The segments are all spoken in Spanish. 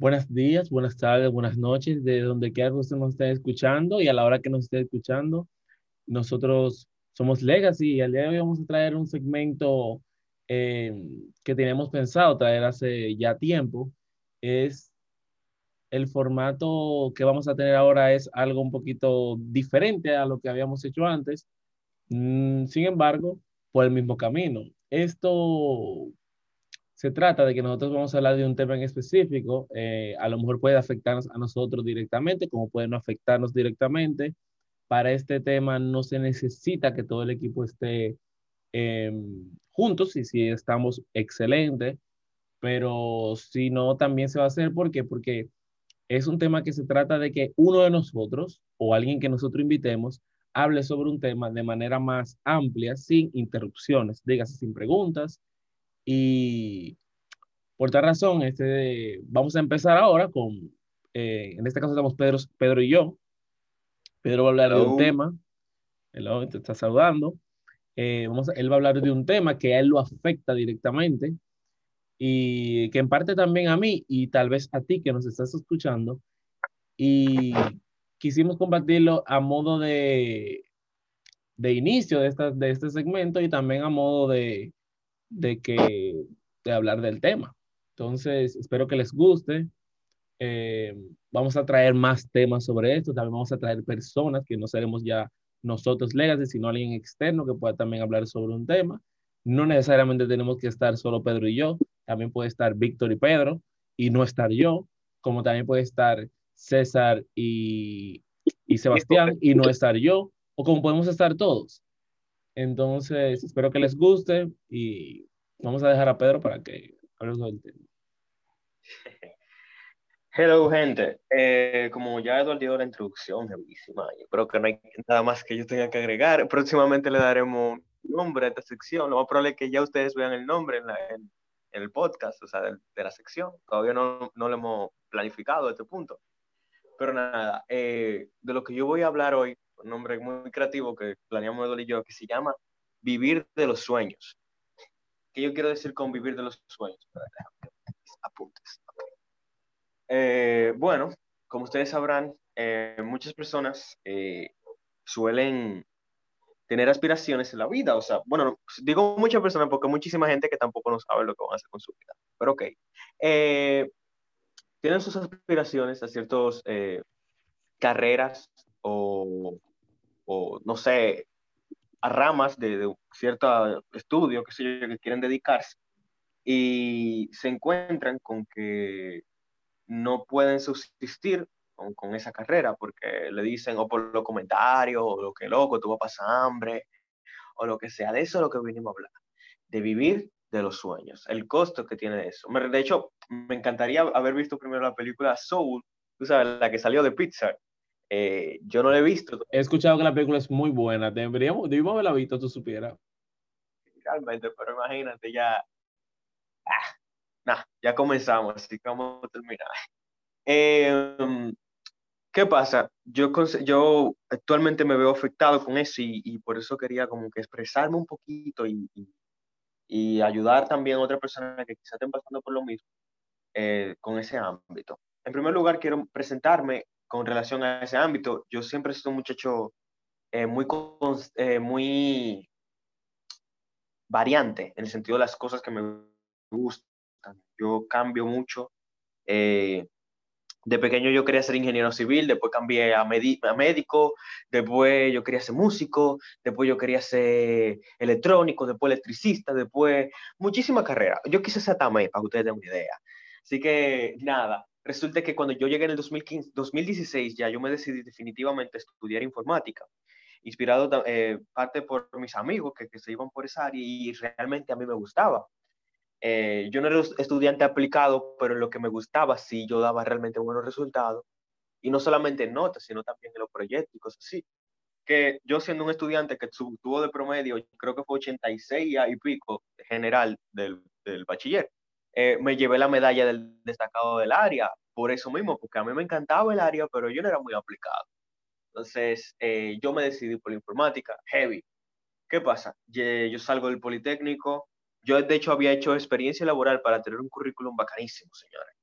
Buenos días, buenas tardes, buenas noches, de donde quiera que usted nos esté escuchando y a la hora que nos esté escuchando. Nosotros somos Legacy y al día de hoy vamos a traer un segmento eh, que teníamos pensado traer hace ya tiempo. Es el formato que vamos a tener ahora es algo un poquito diferente a lo que habíamos hecho antes. Mm, sin embargo, por el mismo camino. Esto se trata de que nosotros vamos a hablar de un tema en específico, eh, a lo mejor puede afectarnos a nosotros directamente, como puede no afectarnos directamente. Para este tema no se necesita que todo el equipo esté em, juntos, y si estamos excelente, pero si no, también se va a hacer. ¿Por qué? Porque es un tema que se trata de que uno de nosotros o alguien que nosotros invitemos hable sobre un tema de manera más amplia, sin interrupciones, dígase sin preguntas, y por tal razón, este, vamos a empezar ahora con, eh, en este caso estamos Pedro, Pedro y yo. Pedro va a hablar de un tema. Hello, te está saludando. Eh, vamos él va a hablar de un tema que a él lo afecta directamente y que en parte también a mí y tal vez a ti que nos estás escuchando. Y quisimos compartirlo a modo de, de inicio de, esta, de este segmento y también a modo de, de, que, de hablar del tema. Entonces, espero que les guste. Eh, vamos a traer más temas sobre esto. También vamos a traer personas que no seremos ya nosotros Legacy, sino alguien externo que pueda también hablar sobre un tema. No necesariamente tenemos que estar solo Pedro y yo. También puede estar Víctor y Pedro y no estar yo, como también puede estar César y, y Sebastián y no estar yo, o como podemos estar todos. Entonces, espero que les guste y vamos a dejar a Pedro para que hable sobre el tema. Hello, gente. Eh, como ya Eduardo dio la introducción, bellísima, yo creo que no hay nada más que yo tenga que agregar. Próximamente le daremos nombre a esta sección. Lo más probable es que ya ustedes vean el nombre en, el podcast, o sea, de, la sección. Todavía no, no, lo hemos planificado a este punto. Pero nada, eh, de lo que yo voy a hablar hoy un nombre muy creativo que planeamos Eduardo y yo, que se llama Vivir de los Sueños. ¿Qué yo quiero decir con vivir de los sueños? Apuntes. Eh, bueno, como ustedes sabrán, eh, muchas personas eh, suelen tener aspiraciones en la vida. O sea, bueno, digo muchas personas porque hay muchísima gente que tampoco no sabe lo que van a hacer con su vida. Pero ok. tienen sus aspiraciones a ciertas carreras o o no sé, a ramas de, cierto estudio, que sé yo, que quieren dedicarse, y se encuentran con que no pueden subsistir con, esa carrera porque le dicen o por los comentarios o lo que loco, tú vas a pasar hambre o lo que sea. De eso es lo que vinimos a hablar, de vivir de los sueños, el costo que tiene eso. De hecho, me encantaría haber visto primero la película Soul, tú sabes, la que salió de Pixar, eh, yo no la he visto. He escuchado que la película es muy buena. Deberíamos, debimos haberla visto, tú supieras. Realmente, pero imagínate, ya. Ah, ya comenzamos, así que vamos a terminar. Em, ¿Qué pasa? Yo, yo actualmente me veo afectado con eso y, por eso quería como que expresarme un poquito y, y, ayudar también a otras personas que quizás estén pasando por lo mismo eh, con ese ámbito. En primer lugar, quiero presentarme con relación a ese ámbito. Yo siempre he sido un muchacho eh, muy, eh, muy variante en el sentido de las cosas que me gustan. Yo cambio mucho. Eh, de pequeño yo quería ser ingeniero civil, después cambié a, a, médico, después yo quería ser músico, después yo quería ser electrónico, después electricista, después muchísimas carreras. Yo quise ser también, para que ustedes tengan una idea. Así que nada, resulta que cuando yo llegué en el 2015, 2016 ya yo me decidí definitivamente estudiar informática, inspirado eh, parte por mis amigos que, que, se iban por esa área y realmente a mí me gustaba. Eh, yo no era estudiante aplicado, pero lo que me gustaba sí yo daba realmente buenos resultados. Y no solamente en notas, sino también en los proyectos y cosas así. Que yo siendo un estudiante que tuvo de promedio, creo que fue 86 y pico general del, del bachiller, eh, me llevé la medalla del destacado del área, por eso mismo, porque a mí me encantaba el área, pero yo no era muy aplicado. Entonces, eh, yo me decidí por la informática, heavy. ¿Qué pasa? Yo, salgo del Politécnico, yo de hecho había hecho experiencia laboral para tener un currículum bacanísimo, señores.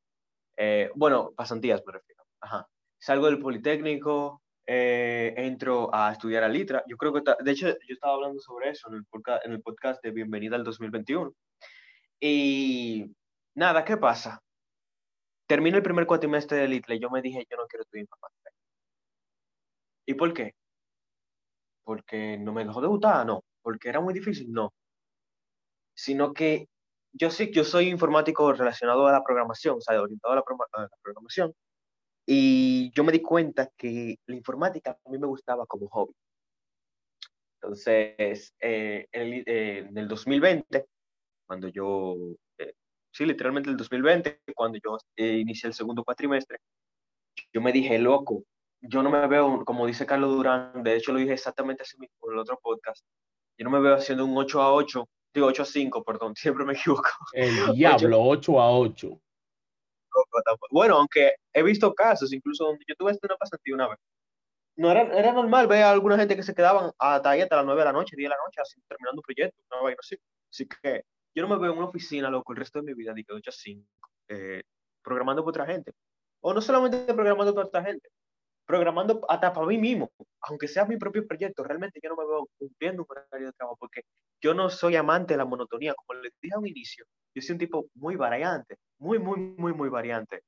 Eh, bueno, pasantías me refiero. Ajá. Salgo del Politécnico, eh, entro a estudiar a Litra. Yo creo que, de hecho, yo estaba hablando sobre eso en el, podcast, en el podcast de Bienvenida al 2021. Y nada, ¿qué pasa? Termino el primer cuatrimestre de Litra y yo me dije, yo no quiero estudiar informática. ¿Y por qué? Porque no me dejó de gustar, no. Porque era muy difícil, no. Sino que yo sí, yo soy informático relacionado a la programación, o sea, orientado a la, programación, y yo me di cuenta que la informática a mí me gustaba como hobby. Entonces, eh, en, el, 2020, cuando yo, eh, sí, literalmente el 2020, cuando yo eh, inicié el segundo cuatrimestre, yo me dije, loco, yo no me veo, como dice Carlos Durán, de hecho lo dije exactamente así mismo en el otro podcast, yo no me veo haciendo un 8 a 8 Digo, 8 a 5, perdón, siempre me equivoco. El diablo, 8, a 8. Bueno, aunque he visto casos, incluso donde yo tuve una pasantía una vez. No era, era normal ver a alguna gente que se quedaban hasta ahí hasta las 9 de la noche, 10 de la noche, así, terminando un proyecto, una vaina así. Así que yo no me veo en una oficina, loco, el resto de mi vida, de 8 a 5, eh, programando para otra gente. O no solamente programando para otra gente, programando hasta para mí mismo, aunque sea mi propio proyecto, realmente yo no me veo cumpliendo un horario de trabajo porque yo no soy amante de la monotonía, como les dije a un inicio, yo soy un tipo muy variante, muy, muy, muy, muy variante.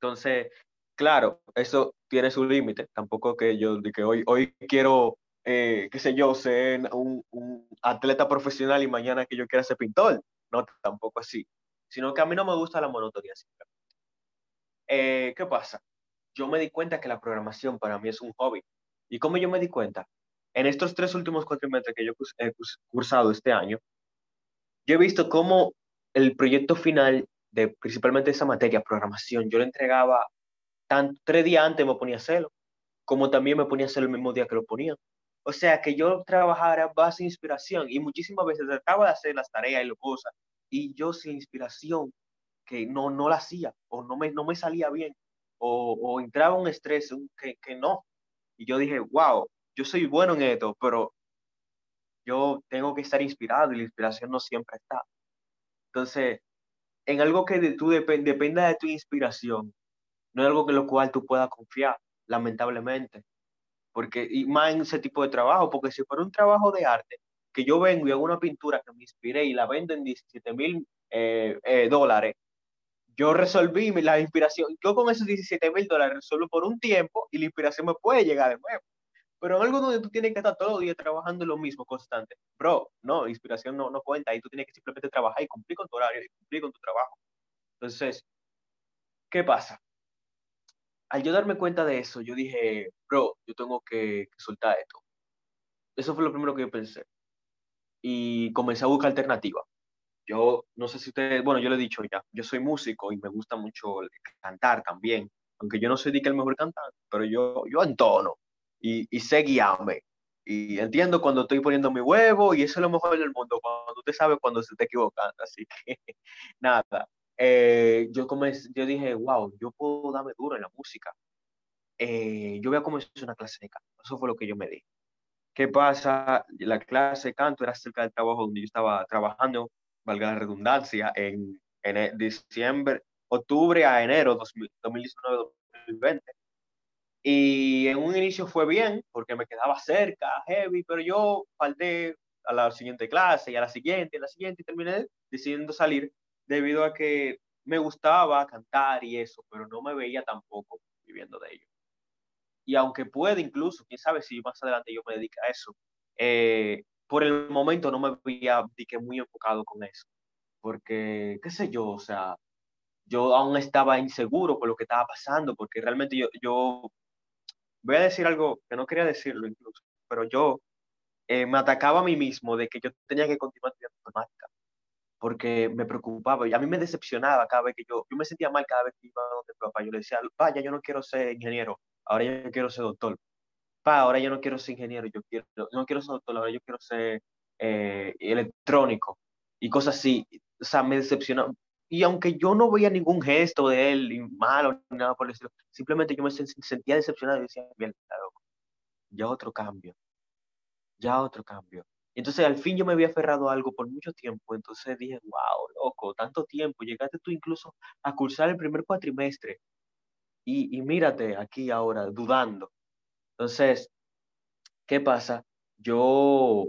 Entonces, claro, eso tiene su límite, tampoco que yo, de que hoy, hoy quiero, eh, qué sé yo, ser un, un, atleta profesional y mañana que yo quiera ser pintor, no, tampoco así, sino que a mí no me gusta la monotonía. Eh, ¿Qué pasa? yo me di cuenta que la programación para mí es un hobby. ¿Y cómo yo me di cuenta? En estos tres últimos cuatrimestres que yo he cursado este año, yo he visto cómo el proyecto final de principalmente esa materia, programación, yo lo entregaba tanto tres días antes me ponía a hacerlo, como también me ponía a hacerlo el mismo día que lo ponía. O sea, que yo trabajara base inspiración y muchísimas veces trataba de hacer las tareas y las cosas y yo sin inspiración, que no, no la hacía o no me, no me salía bien o, entraba un estrés que, que no. Y yo dije, wow, yo soy bueno en esto, pero yo tengo que estar inspirado y la inspiración no siempre está. Entonces, en algo que de, tú dependa de tu inspiración, no es algo en lo cual tú puedas confiar, lamentablemente. Porque, y más en ese tipo de trabajo, porque si fuera un trabajo de arte, que yo vengo y hago una pintura que me inspiré y la vendo en 17 mil eh, eh, dólares, yo resolví la inspiración, yo con esos 17 mil dólares resuelvo por un tiempo y la inspiración me puede llegar de nuevo. Pero en algo donde tú tienes que estar todo el día trabajando lo mismo constante, bro, no, inspiración no, no cuenta y tú tienes que simplemente trabajar y cumplir con tu horario y cumplir con tu trabajo. Entonces, ¿qué pasa? Al yo darme cuenta de eso, yo dije, bro, yo tengo que, que soltar esto. Eso fue lo primero que yo pensé. Y comencé a buscar alternativas yo no sé si ustedes, bueno, yo lo he dicho ya, yo soy músico y me gusta mucho cantar también, aunque yo no soy el mejor cantante, pero yo, yo entono y, y sé guiarme. Y entiendo cuando estoy poniendo mi huevo y eso es lo mejor del mundo, cuando usted sabe cuando se está equivocando. Así que nada, eh, yo, comencé, yo dije, wow, yo puedo darme duro en la música. Eh, yo voy a comenzar una clase de canto. Eso fue lo que yo me di. ¿Qué pasa? La clase de canto era cerca del trabajo donde yo estaba trabajando valga la redundancia, en, en e, diciembre, octubre a enero 2019-2020. Y en un inicio fue bien, porque me quedaba cerca, heavy, pero yo falté a la siguiente clase y a la siguiente, y a la siguiente, y terminé decidiendo salir debido a que me gustaba cantar y eso, pero no me veía tampoco viviendo de ello. Y aunque puede incluso, quién sabe si más adelante yo me dedique a eso, eh, por el momento no me veía muy enfocado con eso, porque, qué sé yo, o sea, yo aún estaba inseguro por lo que estaba pasando, porque realmente yo, yo voy a decir algo que no quería decirlo incluso, pero yo eh, me atacaba a mí mismo de que yo tenía que continuar estudiando informática, porque me preocupaba y a mí me decepcionaba cada vez que yo, yo me sentía mal cada vez que iba donde mi papá, yo le decía, vaya, yo no quiero ser ingeniero, ahora yo quiero ser doctor, ahora yo no quiero ser ingeniero, yo quiero, no quiero ser doctor, ahora yo quiero ser eh, electrónico y cosas así. O sea, me decepcionó. Y aunque yo no veía ningún gesto de él, ni malo, ni nada por el estilo, simplemente yo me sentía decepcionado y decía, bien, loco, ya otro cambio, ya otro cambio. Entonces al fin yo me había aferrado algo por mucho tiempo, entonces dije, wow, loco, tanto tiempo, llegaste tú incluso a cursar el primer cuatrimestre y, y mírate aquí ahora, dudando. Entonces, ¿qué pasa? Yo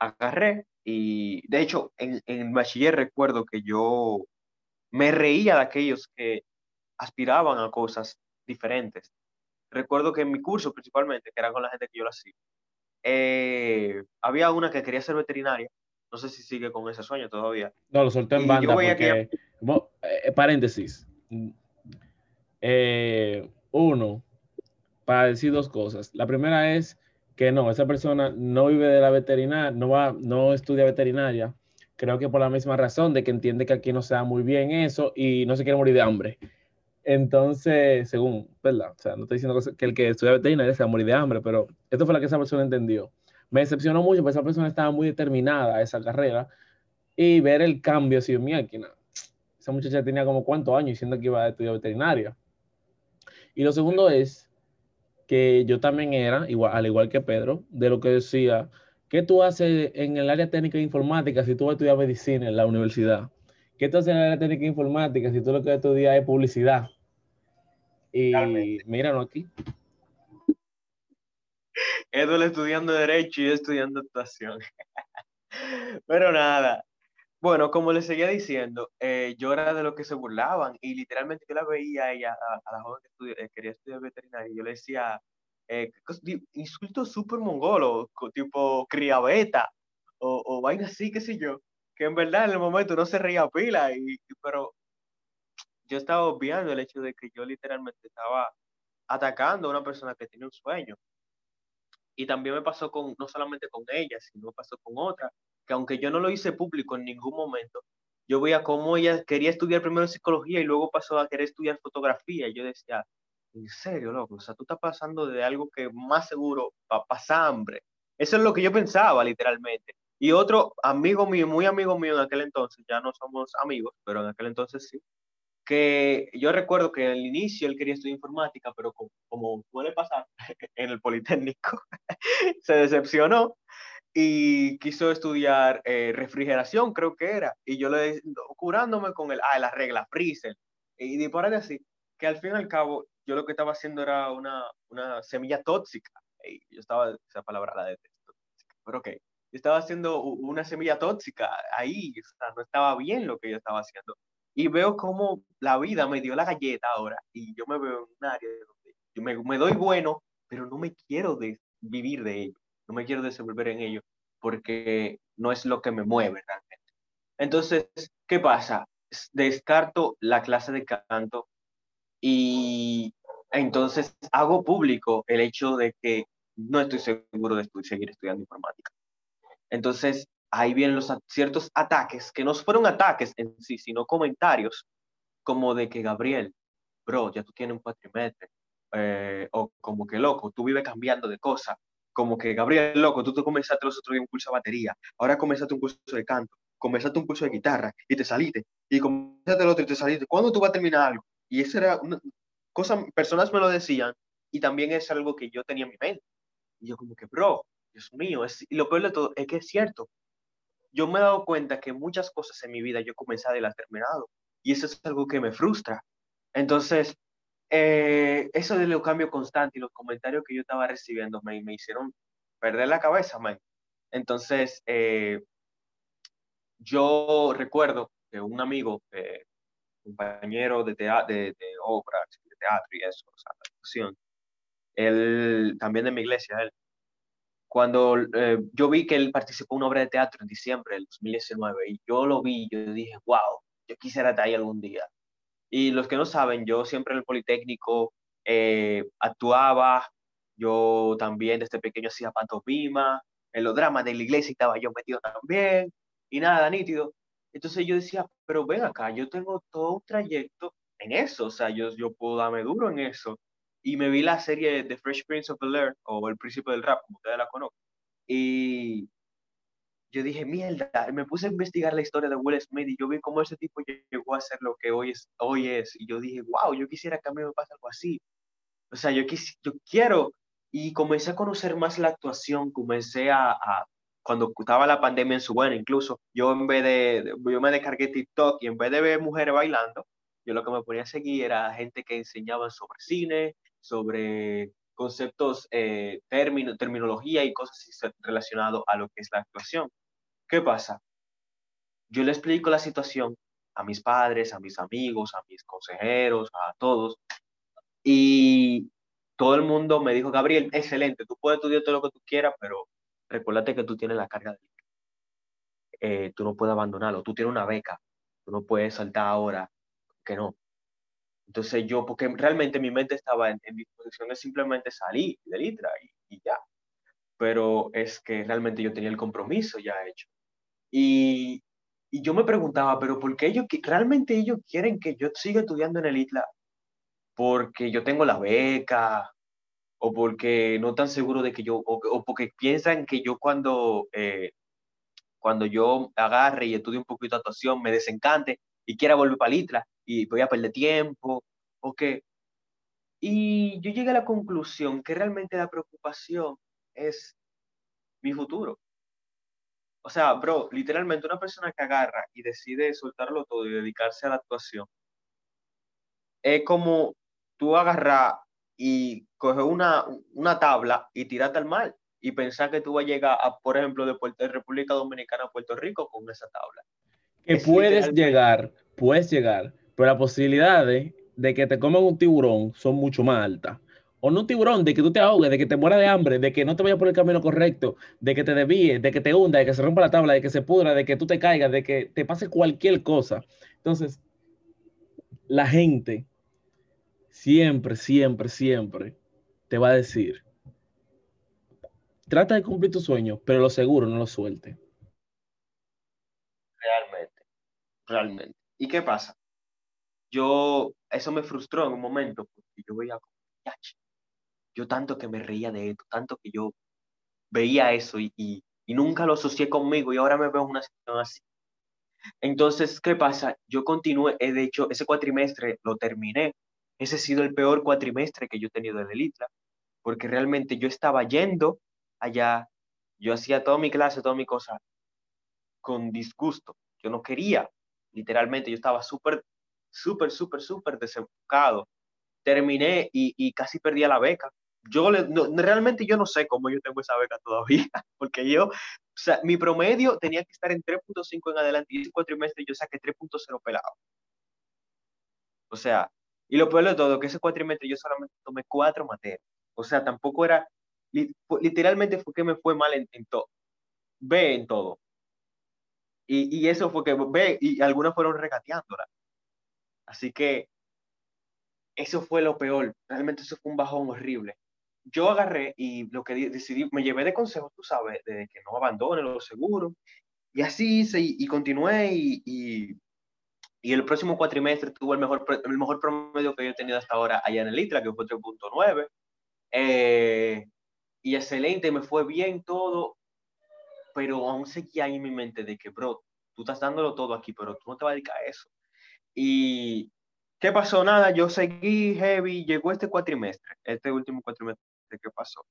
agarré y de hecho en, en el bachiller recuerdo que yo me reía de aquellos que aspiraban a cosas diferentes. Recuerdo que en mi curso principalmente, que era con la gente que yo lo hacía, eh, había una que quería ser veterinaria. No sé si sigue con ese sueño todavía. No, lo solté en banda porque, eh, paréntesis. Eh, uno, para decir dos cosas. La primera es que no, esa persona no vive de la veterinaria, no va, no estudia veterinaria. Creo que por la misma razón de que entiende que aquí no se da muy bien eso y no se quiere morir de hambre. Entonces, según, ¿verdad? O sea, no estoy diciendo que el que estudia veterinaria se va a morir de hambre, pero esto fue lo que esa persona entendió. Me decepcionó mucho porque esa persona estaba muy determinada a esa carrera y ver el cambio, así, mi máquina. Esa muchacha tenía como cuántos años diciendo que iba a estudiar veterinaria. Y lo segundo es que yo también era, igual, al igual que Pedro, de lo que decía, ¿qué tú haces en el área técnica de informática si tú vas a estudiar medicina en la universidad? ¿Qué tú haces en el área técnica de informática si tú lo que estudias es publicidad? Y míranos aquí. Edward estudiando Derecho y yo estudiando Actuación. Pero nada. Bueno, como les seguía diciendo, eh, yo era de los que se burlaban y literalmente yo la veía a ella, a, la joven que eh, quería estudiar veterinaria, y yo le decía eh, insultos súper mongolos, tipo criabeta o, o vaina así, qué sé yo, que en verdad en el momento no se reía pila, y, pero yo estaba obviando el hecho de que yo literalmente estaba atacando a una persona que tiene un sueño. Y también me pasó con, no solamente con ella, sino pasó con otra, que aunque yo no lo hice público en ningún momento, yo veía cómo ella quería estudiar primero psicología y luego pasó a querer estudiar fotografía. Y yo decía, en serio, loco, o sea, tú estás pasando de algo que más seguro para pasar hambre. Eso es lo que yo pensaba, literalmente. Y otro amigo mío, muy amigo mío en aquel entonces, ya no somos amigos, pero en aquel entonces sí, que yo recuerdo que al inicio él quería estudiar informática, pero como, puede pasar en el Politécnico, se decepcionó y quiso estudiar eh, refrigeración, creo que era, y yo le curándome con el, ah, la regla freezer, y de así, que al fin y al cabo yo lo que estaba haciendo era una, una semilla tóxica, y yo estaba, esa palabra la detesto, pero ok, yo estaba haciendo una semilla tóxica ahí, o sea, no estaba bien lo que yo estaba haciendo, y veo cómo la vida me dio la galleta ahora y yo me veo en un área donde yo me, me doy bueno, pero no me quiero vivir de ello, no me quiero desenvolver en ello porque no es lo que me mueve realmente. Entonces, ¿qué pasa? Descarto la clase de canto y entonces hago público el hecho de que no estoy seguro de seguir estudiando informática. Entonces, ahí vienen los ciertos ataques, que no fueron ataques en sí, sino comentarios, como de que Gabriel, bro, ya tú tienes un cuatrimestre, eh, o como que loco, tú vives cambiando de cosas, como que Gabriel, loco, tú te comenzaste los otros días un curso de batería, ahora comenzaste un curso de canto, comenzaste un curso de guitarra y te saliste, y comenzaste el otro y te saliste, ¿cuándo tú vas a terminar algo? Y eso era una cosa, personas me lo decían, y también es algo que yo tenía en mi mente. Y yo como que, bro, Dios mío, es, y lo peor de todo es que es cierto, yo me he dado cuenta que muchas cosas en mi vida yo comencé a las terminado y eso es algo que me frustra. Entonces, eh, eso de lo cambio constante y los comentarios que yo estaba recibiendo me, me hicieron perder la cabeza, man. Entonces, eh, yo recuerdo que un amigo, eh, compañero de, de, de obras, de teatro y eso, o sea, él también de mi iglesia, él, cuando eh, yo vi que él participó en una obra de teatro en diciembre del 2019 y yo lo vi, yo dije, wow, yo quisiera estar ahí algún día. Y los que no saben, yo siempre en el Politécnico eh, actuaba, yo también desde pequeño hacía pantomima, en los dramas de la iglesia estaba yo metido también, y nada, nítido. Entonces yo decía, pero ven acá, yo tengo todo un trayecto en eso, o sea, yo, yo puedo darme duro en eso y me vi la serie The Fresh Prince of Bel-Air, o El Príncipe del Rap, como ustedes la conocen, y yo dije, mierda, me puse a investigar la historia de Will Smith y yo vi cómo ese tipo llegó a ser lo que hoy es, hoy es y yo dije, wow, yo quisiera que a mí me pase algo así. O sea, yo, quis, yo quiero, y comencé a conocer más la actuación, comencé a, a, cuando estaba la pandemia en su buena, incluso yo en vez de, yo me descargué TikTok y en vez de ver mujeres bailando, yo lo que me ponía a seguir era gente que enseñaba sobre cine, sobre conceptos, eh, términos, terminología y cosas relacionadas a lo que es la actuación. ¿Qué pasa? Yo le explico la situación a mis padres, a mis amigos, a mis consejeros, a todos, y todo el mundo me dijo, Gabriel, excelente, tú puedes estudiar todo lo que tú quieras, pero recuérdate que tú tienes la carga de eh, tú no puedes abandonarlo, tú tienes una beca, tú no puedes saltar ahora, que no. Entonces yo, porque realmente mi mente estaba en, disposición de simplemente salir de Litra y, y, ya. Pero es que realmente yo tenía el compromiso ya hecho. Y, y yo me preguntaba, pero ¿por qué ellos, realmente ellos quieren que yo siga estudiando en el ITLA? Porque yo tengo la beca, o porque no están seguros de que yo, o, porque piensan que yo cuando, eh, cuando yo agarre y estudie un poquito de actuación me desencante y quiera volver para Litra y voy a perder tiempo, o que... Y yo llegué a la conclusión que realmente la preocupación es mi futuro. O sea, bro, literalmente una persona que agarra y decide soltarlo todo y dedicarse a la actuación, es como tú agarrar y coge una, una tabla y tirarte al mar y pensar que tú vas a llegar, a, por ejemplo, de, Puerto, República Dominicana a Puerto Rico con esa tabla. Que puedes llegar, puedes llegar, pero las posibilidades de que te coman un tiburón son mucho más altas. O no un tiburón, de que tú te ahogues, de que te mueras de hambre, de que no te vayas por el camino correcto, de que te desvíes, de que te hunda, de que se rompa la tabla, de que se pudra, de que tú te caigas, de que te pase cualquier cosa. Entonces, la gente siempre, siempre, siempre te va a decir, trata de cumplir tu sueño, pero lo seguro no lo suelte. Realmente, realmente. ¿Y qué pasa? Yo, eso me frustró en un momento, porque yo veía, yo tanto que me reía de esto, tanto que yo veía eso y, y, nunca lo asocié conmigo y ahora me veo en una situación así. Entonces, ¿qué pasa? Yo continué, eh, de hecho, ese cuatrimestre lo terminé ese ha sido el peor cuatrimestre que yo he tenido en el ITLA, porque realmente yo estaba yendo allá, yo hacía toda mi clase, toda mi cosa con disgusto. Yo no quería, literalmente, yo estaba súper, súper, súper, súper desenfocado. Terminé y, casi perdí la beca. Yo realmente yo no sé cómo yo tengo esa beca todavía, porque yo, o sea, mi promedio tenía que estar en 3.5 en adelante y ese cuatrimestre yo saqué 3.0 pelado. O sea, y lo peor de todo, que ese cuatrimestre yo solamente tomé cuatro materias. O sea, tampoco era, literalmente fue que me fue mal en, todo. B en todo. Y, y, eso fue que B, y algunas fueron regateándola. Así que eso fue lo peor. Realmente eso fue un bajón horrible. Yo agarré y lo que decidí, me llevé de consejo, tú sabes, de que no abandone lo seguro. Y así hice y, continué y, y el próximo cuatrimestre tuvo el mejor, el mejor promedio que yo he tenido hasta ahora allá en el ITRA, que fue 3.9. Eh, y excelente, me fue bien todo, pero aún seguía ahí en mi mente de que, bro, tú estás dándolo todo aquí, pero tú no te vas a dedicar a eso. Y, ¿qué pasó? Nada, yo seguí heavy, llegó este cuatrimestre, este último cuatrimestre ¿qué pasó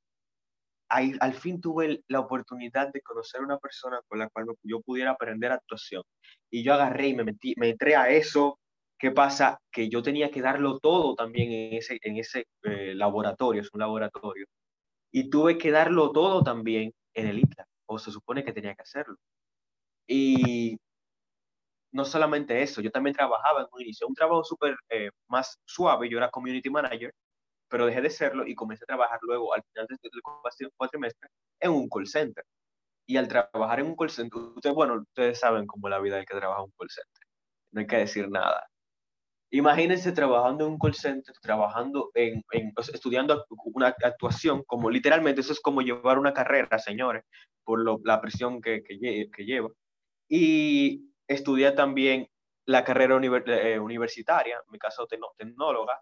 al fin tuve la oportunidad de conocer una persona con la cual yo pudiera aprender actuación. Y yo agarré y me, metí, me entré a eso. ¿Qué pasa? Que yo tenía que darlo todo también en ese, en ese eh, laboratorio, es un laboratorio. Y tuve que darlo todo también en el ITLA, o se supone que tenía que hacerlo. Y no solamente eso, yo también trabajaba en un inicio, un trabajo súper eh, más suave, yo era community manager, pero dejé de serlo y comencé a trabajar luego al final del cuatrimestre en un call center. Y al trabajar en un call center, ustedes, bueno, ustedes saben cómo es la vida del que trabaja en un call center. No hay que decir nada. Imagínense trabajando en un call center, trabajando en, en estudiando una actuación, como literalmente eso es como llevar una carrera, señores, por lo, la presión que, que, que, lleva. Y estudiar también la carrera eh, universitaria, en mi caso tecnóloga,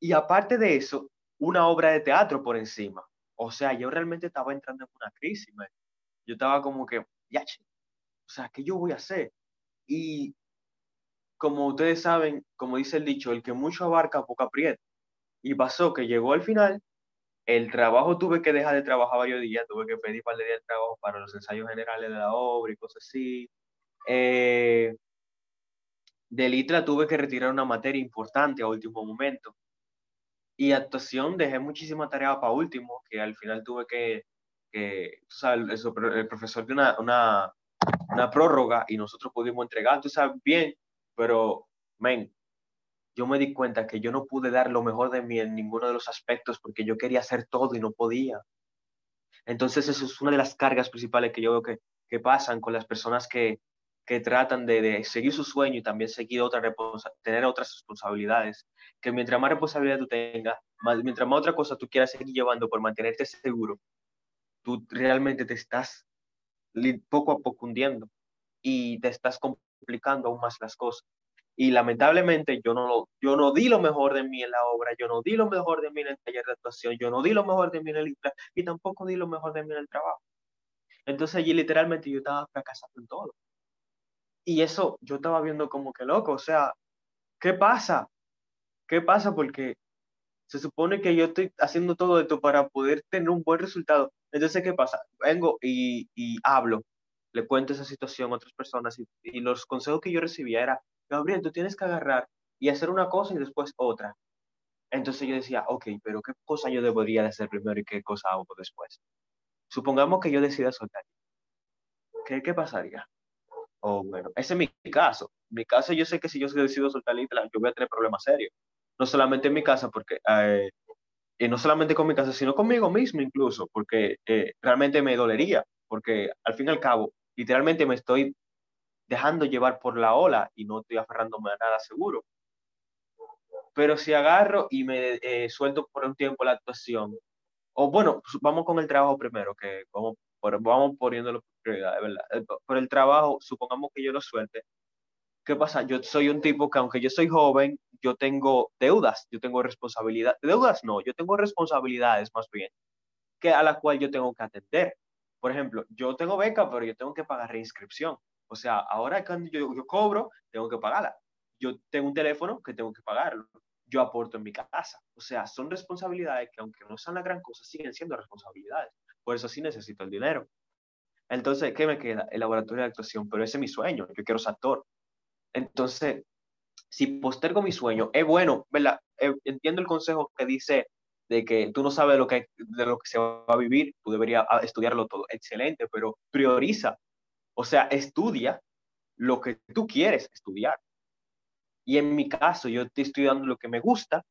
y aparte de eso, una obra de teatro por encima. O sea, yo realmente estaba entrando en una crisis. Yo estaba como que, ya, o sea, ¿qué yo voy a hacer? Y como ustedes saben, como dice el dicho, el que mucho abarca, poco aprieta. Y pasó que llegó al final El trabajo tuve que dejar de trabajar varios días, tuve que pedir para el trabajo para los ensayos generales de la obra y cosas así. Eh, de Litra tuve que retirar una materia importante a último momento. Y actuación dejé muchísima tarea para último, que al final tuve que, que tú el, profesor dio una, prórroga y nosotros pudimos entregar, tú sabes, bien, pero, men, yo me di cuenta que yo no pude dar lo mejor de mí en ninguno de los aspectos porque yo quería hacer todo y no podía. Entonces, eso es una de las cargas principales que yo veo que pasan con las personas que, que tratan de, de, seguir su sueño y también seguir otra tener otras responsabilidades. Que mientras más responsabilidad tú tengas, más, mientras más otra cosa tú quieras seguir llevando por mantenerte seguro, tú realmente te estás poco a poco hundiendo y te estás complicando aún más las cosas. Y lamentablemente yo no, yo no di lo mejor de mí en la obra, yo no di lo mejor de mí en el taller de actuación, yo no di lo mejor de mí en el y tampoco di lo mejor de mí en el trabajo. Entonces allí literalmente yo estaba fracasando en todo. Y eso yo estaba viendo como que loco, o sea, ¿qué pasa? ¿Qué pasa? Porque se supone que yo estoy haciendo todo esto para poder tener un buen resultado. Entonces, ¿qué pasa? Vengo y, y hablo, le cuento esa situación a otras personas y, y, los consejos que yo recibía era, Gabriel, tú tienes que agarrar y hacer una cosa y después otra. Entonces yo decía, ok, pero ¿qué cosa yo debería de hacer primero y qué cosa hago después? Supongamos que yo decida soltar. ¿Qué, qué pasaría? O bueno, ese es mi caso. Mi caso, yo sé que si yo decido soltar la yo voy a tener problemas serios. No solamente en mi casa, porque, eh, y no solamente con mi casa, sino conmigo mismo incluso, porque eh, realmente me dolería, porque al fin y al cabo, literalmente me estoy dejando llevar por la ola y no estoy aferrándome a nada seguro. Pero si agarro y me eh, suelto por un tiempo la actuación, o bueno, vamos con el trabajo primero, que vamos, vamos poniéndolo prioridad, ¿verdad? Eh, por el trabajo, supongamos que yo lo suelte. ¿Qué pasa? Yo soy un tipo que aunque yo soy joven, yo tengo deudas, yo tengo responsabilidades. Deudas no, yo tengo responsabilidades más bien, que a la cual yo tengo que atender. Por ejemplo, yo tengo beca, pero yo tengo que pagar reinscripción. O sea, ahora cuando yo, yo cobro, tengo que pagarla. Yo tengo un teléfono que tengo que pagarlo. Yo aporto en mi casa. O sea, son responsabilidades que aunque no sean la gran cosa, siguen siendo responsabilidades. Por eso sí necesito el dinero. Entonces, ¿qué me queda? El laboratorio de actuación, pero ese es mi sueño, yo quiero ser actor. Entonces, si postergo mi sueño, es bueno, ¿verdad? Eh, entiendo el consejo que dice de que tú no sabes lo que, de lo que se va a vivir, tú deberías ah, estudiarlo todo, excelente, pero prioriza, o sea, estudia lo que tú quieres estudiar. Y en mi caso, yo estoy estudiando lo que me gusta,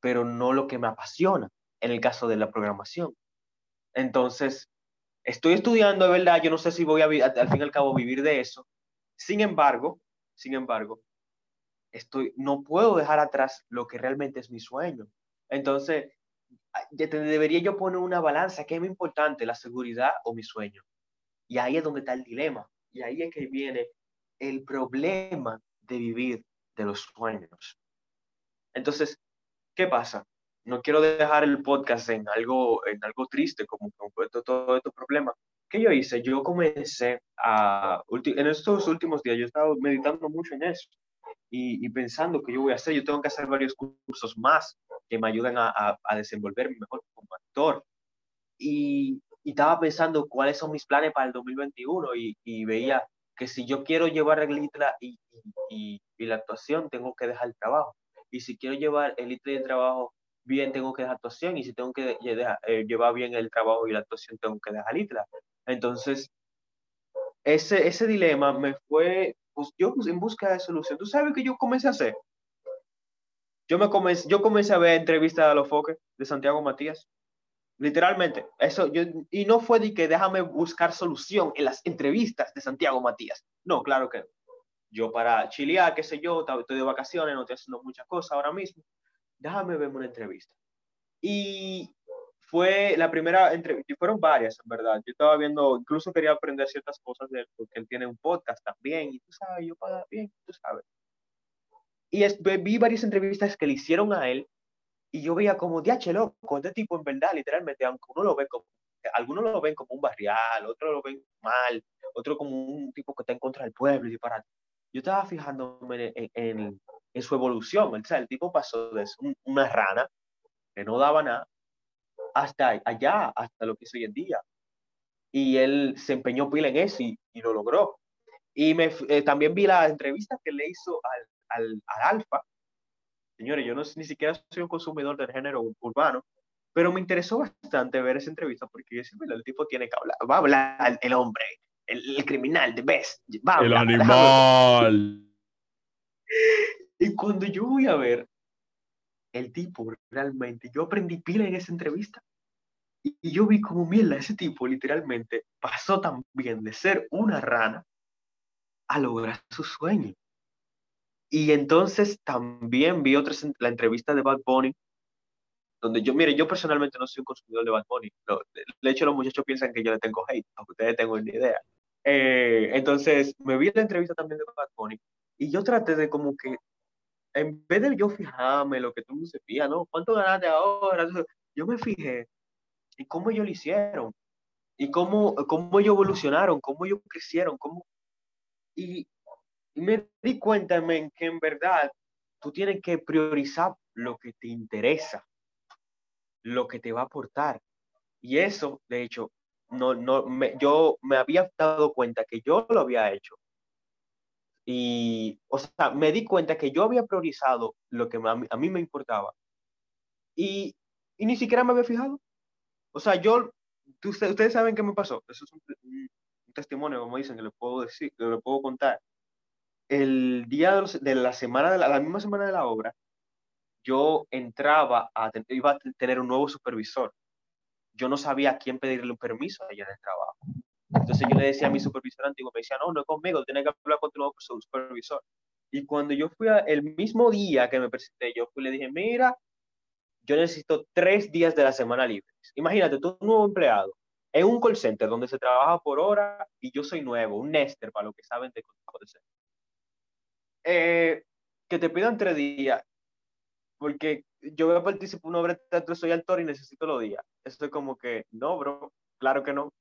pero no lo que me apasiona, en el caso de la programación. Entonces, estoy estudiando de verdad, yo no sé si voy a, al fin y al cabo vivir de eso. Sin embargo, sin embargo, estoy, no puedo dejar atrás lo que realmente es mi sueño. Entonces, debería yo poner una balanza, ¿qué es muy importante, la seguridad o mi sueño? Y ahí es donde está el dilema. Y ahí es que viene el problema de vivir de los sueños. Entonces, ¿qué pasa? No quiero dejar el podcast en algo, en algo triste, como, todo, todo estos problemas. ¿Qué yo hice? Yo comencé a, en estos últimos días, yo he estado meditando mucho en eso y, pensando que yo voy a hacer, yo tengo que hacer varios cursos más que me ayuden a, a, a desenvolverme mejor como actor. Y, y, estaba pensando cuáles son mis planes para el 2021 y, y veía que si yo quiero llevar el ITRA y, y, la actuación, tengo que dejar el trabajo. Y si quiero llevar el ITRA y el trabajo bien tengo que dejar actuación y si tengo que eh, llevar bien el trabajo y la actuación tengo que dejar litra. Entonces, ese, ese dilema me fue, pues yo pues, en busca de solución. ¿Tú sabes qué yo comencé a hacer? Yo, me comencé, yo comencé a ver entrevistas a los foques de Santiago Matías. Literalmente, eso yo, y no fue de que déjame buscar solución en las entrevistas de Santiago Matías. No, claro que Yo para chilear, qué sé yo, estoy de vacaciones, no estoy haciendo muchas cosas ahora mismo déjame verme una entrevista. Y fue la primera entrevista, fueron varias, en verdad. Yo estaba viendo, incluso quería aprender ciertas cosas de él, porque él tiene un podcast también, y tú sabes, yo para bien, tú sabes. Y vi varias entrevistas que le hicieron a él, y yo veía como, diache loco, este tipo en verdad, literalmente, aunque uno lo ve como, algunos lo ven como un barrial, otros lo ven mal, otro como un tipo que está en contra del pueblo y para Yo estaba fijándome en, en, en su evolución. O sea, el tipo pasó de una rana que no daba nada hasta allá, hasta lo que es hoy en día. Y él se empeñó pila en eso y, lo logró. Y me, eh, también vi la entrevista que le hizo al, al, al Alfa. Señores, yo no, ni siquiera soy un consumidor del género urbano, pero me interesó bastante ver esa entrevista porque yo siempre el tipo tiene que hablar, va a hablar el hombre, el, criminal, de best, va El animal. Y cuando yo voy a ver el tipo realmente, yo aprendí pila en esa entrevista. Y, yo vi como mierda, ese tipo literalmente pasó también de ser una rana a lograr su sueño. Y entonces también vi otra, la entrevista de Bad Bunny, donde yo, mire, yo personalmente no soy un consumidor de Bad Bunny. de hecho, los muchachos piensan que yo le tengo hate, aunque ustedes tengan ni idea. Eh, entonces, me vi la entrevista también de Bad Bunny y yo traté de como que, en vez de yo fijarme lo que tú me se fija, ¿no? ¿Cuánto ganaste ahora? Yo me fijé en cómo ellos lo hicieron y cómo, cómo ellos evolucionaron, cómo ellos crecieron, cómo... Y, me di cuenta, men, que en verdad tú tienes que priorizar lo que te interesa, lo que te va a aportar. Y eso, de hecho, no, no, me, yo me había dado cuenta que yo lo había hecho. Y, o sea, me di cuenta que yo había priorizado lo que a mí, me importaba. Y, y, ni siquiera me había fijado. O sea, yo, ustedes saben qué me pasó. Eso es un, testimonio, como dicen, que les puedo decir, que les puedo contar. El día de, la semana, de la, misma semana de la obra, yo entraba iba a tener un nuevo supervisor yo no sabía a quién pedirle un permiso allá en el trabajo. Entonces yo le decía a mi supervisor antiguo, me decía, no, no es conmigo, tiene que hablar con tu nuevo supervisor. Y cuando yo fui el mismo día que me presenté, yo fui le dije, mira, yo necesito tres días de la semana libres. Imagínate, tú un nuevo empleado en un call center donde se trabaja por hora y yo soy nuevo, un Nester para lo que saben de call center. Eh, que te pidan tres días, porque yo voy a participar en una obra de teatro, soy actor y necesito los días. Eso es como que, no, bro, claro que no.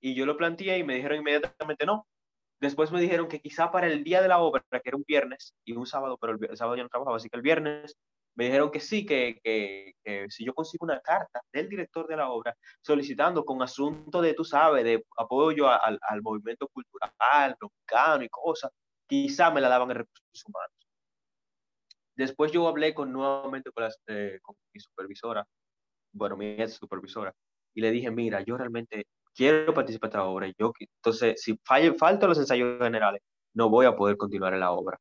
Y yo lo planteé y me dijeron inmediatamente no. Después me dijeron que quizá para el día de la obra, que era un viernes y un sábado, pero el, sábado ya no trabajaba, así que el viernes me dijeron que sí, que, que, si yo consigo una carta del director de la obra solicitando con asunto de, tú sabes, de apoyo al, al movimiento cultural, dominicano y cosas, quizá me la daban en recursos humanos. Después yo hablé con, nuevamente con, eh, con mi supervisora, bueno, mi ex supervisora, y le dije, mira, yo realmente quiero participar en esta obra. Yo, entonces, si falle, faltan los ensayos generales, no voy a poder continuar en la obra.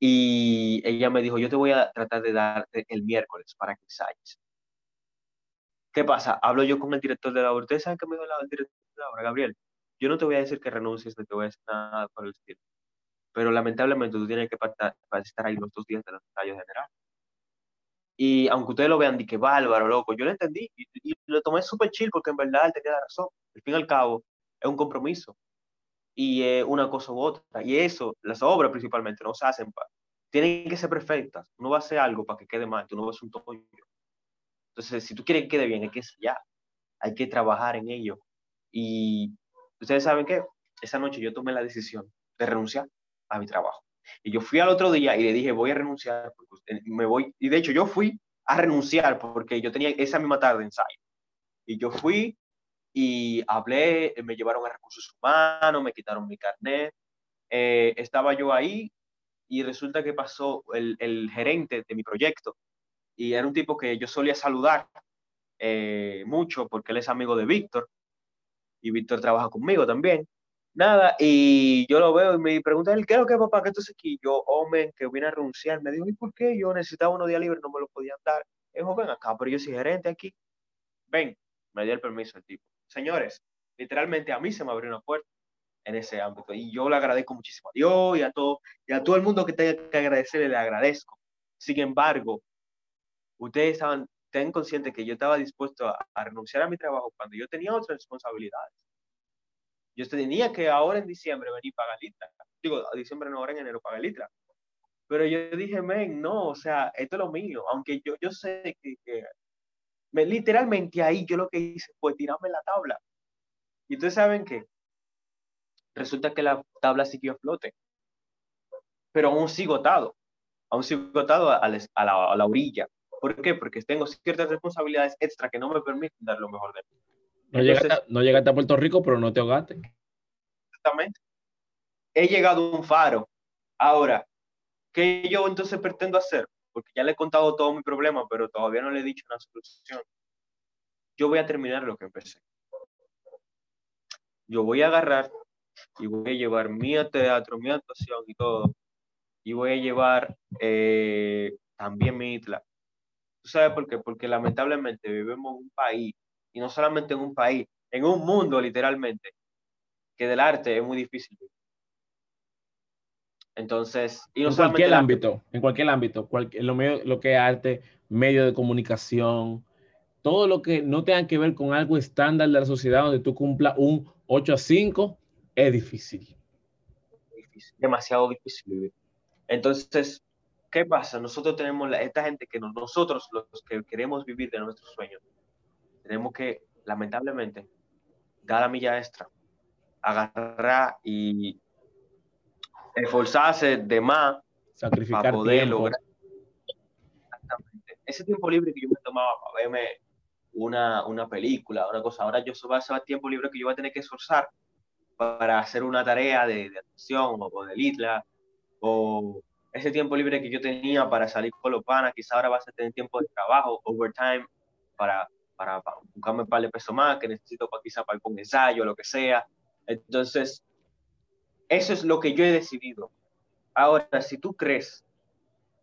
Y ella me dijo, yo te voy a tratar de dar el miércoles para que ensayes. ¿Qué pasa? Hablo yo con el director de la obra. ¿Ustedes saben qué me dijo el director de la obra, Gabriel? Yo no te voy a decir que renuncies, no te voy a decir nada por el estilo pero lamentablemente tú tienes que estar ahí los dos días de los ensayos generales. Y aunque ustedes lo vean, di que bárbaro, loco, yo lo entendí y, lo tomé súper chill porque en verdad él tenía razón. Al fin y al cabo, es un compromiso y es una cosa u otra. Y eso, las obras principalmente, no se hacen para. Tienen que ser perfectas. Uno va a hacer algo para que quede mal, tú no vas a un toño. Entonces, si tú quieres que quede bien, hay que ya. Hay que trabajar en ello. Y ustedes saben que esa noche yo tomé la decisión de renunciar a mi trabajo. Y yo fui al otro día y le dije, voy a renunciar, me voy. Y de hecho yo fui a renunciar porque yo tenía esa misma tarde ensayo. Y yo fui y hablé, me llevaron a recursos humanos, me quitaron mi carnet. Eh, estaba yo ahí y resulta que pasó el, el, gerente de mi proyecto y era un tipo que yo solía saludar eh, mucho porque él es amigo de Víctor y Víctor trabaja conmigo también. Nada, y yo lo veo y me pregunta él, ¿qué es lo que papá? ¿Qué tú aquí? Yo, hombre, que vine a renunciar. Me dijo, ¿y por qué? Yo necesitaba unos días libres, no me lo podían dar. Dijo, ven acá, pero yo soy gerente aquí. Ven, me dio el permiso el tipo. Señores, literalmente a mí se me abrió una puerta en ese ámbito. Y yo le agradezco muchísimo a Dios y a todo, y a todo el mundo que tenga que agradecerle, le agradezco. Sin embargo, ustedes estaban ten conscientes que yo estaba dispuesto a renunciar a mi trabajo cuando yo tenía otras responsabilidades yo tenía que ahora en diciembre venir para Galitra. Digo, a diciembre no, ahora en enero para Galitra. Pero yo dije, men, no, o sea, esto es lo mío. Aunque yo, yo sé que, me, literalmente ahí yo lo que hice fue tirarme la tabla. Y ustedes saben que resulta que la tabla siguió a flote. Pero aún sigo atado. Aún sigo atado a, la, a la orilla. ¿Por qué? Porque tengo ciertas responsabilidades extra que no me permiten dar lo mejor de mí. No, llegaste, no llegaste a Puerto Rico, pero no te ahogaste. Exactamente. He llegado a un faro. Ahora, ¿qué yo entonces pretendo hacer? Porque ya le he contado todo mi problema, pero todavía no le he dicho una solución. Yo voy a terminar lo que empecé. Yo voy a agarrar y voy a llevar mi teatro, mi actuación y todo. Y voy a llevar eh, también mi isla. ¿Tú sabes por qué? Porque lamentablemente vivimos en un país, y no solamente en un país, en un mundo literalmente, que del arte es muy difícil. Entonces, y no en cualquier ámbito, en cualquier ámbito, lo, lo que es arte, medio de comunicación, todo lo que no tenga que ver con algo estándar de la sociedad donde tú cumpla un 8 a 5, es difícil. difícil demasiado difícil Entonces, ¿qué pasa? Nosotros tenemos la, esta gente que nosotros, los que queremos vivir de nuestros sueños, tenemos que, lamentablemente, dar la milla extra, agarrar y esforzarse de más sacrificar para poder lograr. Ese tiempo libre que yo me tomaba para verme una, una película, una cosa, ahora yo va a ser tiempo libre que yo voy a tener que esforzar para hacer una tarea de, de atención o, de litla o ese tiempo libre que yo tenía para salir con los panas, quizá ahora vas a tener tiempo de trabajo, overtime, para, para, buscarme un par de pesos más que necesito para quizá para con ensayo, lo que sea. Entonces, eso es lo que yo he decidido. Ahora, si tú crees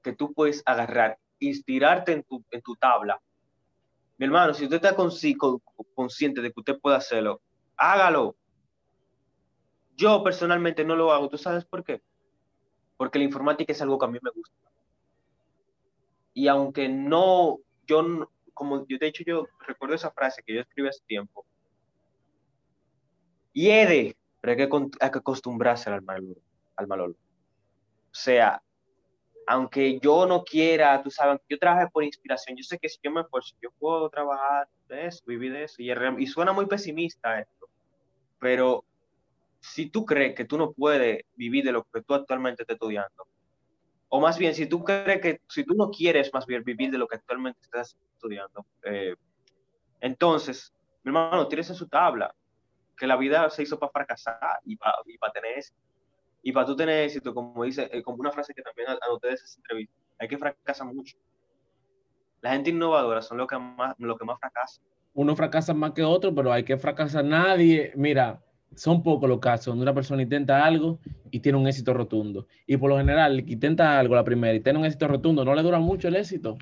que tú puedes agarrar, inspirarte en tu, en tu tabla, mi hermano, si usted está consciente de que usted puede hacerlo, hágalo. Yo personalmente no lo hago. ¿Tú sabes por qué? porque la informática es algo que a mí me gusta. Y aunque no, yo, como yo de hecho yo recuerdo esa frase que yo escribí hace tiempo, hiede, pero hay que, hay que acostumbrarse al mal, al mal O sea, aunque yo no quiera, tú sabes, yo trabajo por inspiración, yo sé que si yo me esfuerzo, yo puedo trabajar de eso, vivir de eso, y, y suena muy pesimista esto, pero si tú crees que tú no puedes vivir de lo que tú actualmente estás estudiando, o más bien, si tú crees que, si tú no quieres más bien vivir de lo que actualmente estás estudiando, eh, entonces, mi hermano, tienes en su tabla que la vida se hizo para fracasar y para, y para tener. Y para tú tener éxito, como dice, eh, como una frase que también anoté de esa entrevista, hay que fracasar mucho. La gente innovadora son los que más, lo que más fracasa. Uno fracasa más que otro, pero hay que fracasar nadie. Mira, son pocos los casos donde una persona intenta algo y tiene un éxito rotundo. Y por lo general, intenta algo la primera y tiene un éxito rotundo, no le dura mucho el éxito.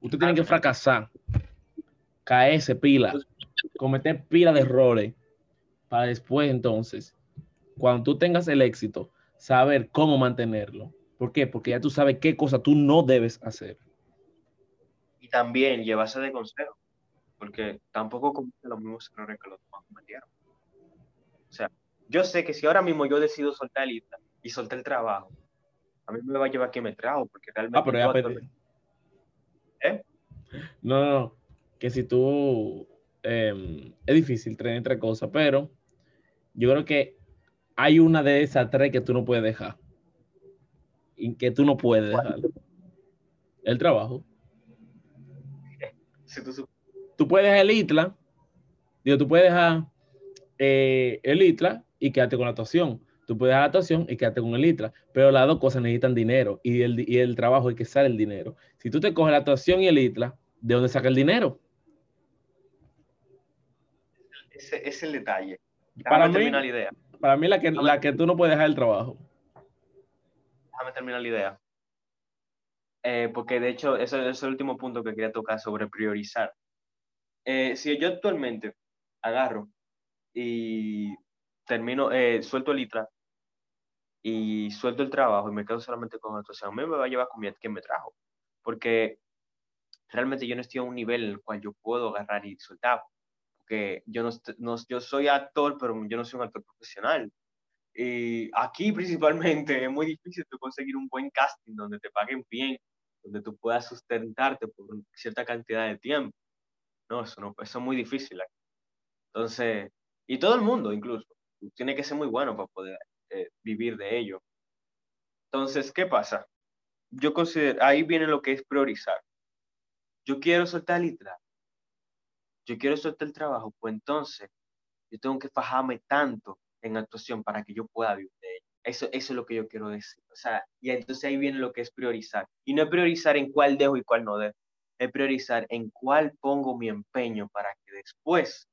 Usted tiene que fracasar, caerse pila, cometer pila de errores, para después entonces, cuando tú tengas el éxito, saber cómo mantenerlo. ¿Por qué? Porque ya tú sabes qué cosa tú no debes hacer. Y también llevarse de consejo, porque tampoco comete los mismos errores que los demás cometieron. O sea, yo sé que si ahora mismo yo decido soltar el ITA y soltar el trabajo, a mí me va a llevar que me trago, porque realmente... Ah, pero ya ¿Eh? No, no, que si tú... Em, es difícil traer entre cosas, pero yo creo que hay una de esas tres que tú no puedes dejar. Y que tú no puedes dejar. El trabajo. Si tú... tú puedes dejar el ITLA, digo, tú puedes dejar eh, el ITRA y quédate con la actuación. Tú puedes dar la actuación y quédate con el ITRA, pero las dos cosas necesitan dinero y el, y el trabajo es que sale el dinero. Si tú te coges la actuación y el ITRA, ¿de dónde saca el dinero? Ese es el detalle. para mí, la idea. Para mí la que, la que tú no puedes dejar el trabajo. Déjame terminar la idea. Eh, porque de hecho, ese es el último punto que quería tocar sobre priorizar. Eh, si yo actualmente agarro y termino, eh, suelto el ITRA y suelto el trabajo y me quedo solamente con actuación, a mí me va a llevar con quien me trajo, porque realmente yo no estoy a un nivel en el cual yo puedo agarrar y soltar, porque yo, no, no, yo soy actor, pero yo no soy un actor profesional. Y aquí principalmente es muy difícil conseguir un buen casting donde te paguen bien, donde tú puedas sustentarte por cierta cantidad de tiempo. No, eso, no, eso es muy difícil. Entonces, y todo el mundo incluso. Tiene que ser muy bueno para poder eh, vivir de ello. Entonces, ¿qué pasa? Yo considero, ahí viene lo que es priorizar. yo quiero soltar literal, yo quiero soltar el trabajo, pues entonces yo tengo que fajarme tanto en actuación para que yo pueda vivir de ello. Eso, eso es lo que yo quiero decir. O sea, y entonces ahí viene lo que es priorizar. Y no es priorizar en cuál dejo y cuál no dejo. Es priorizar en cuál pongo mi empeño para que después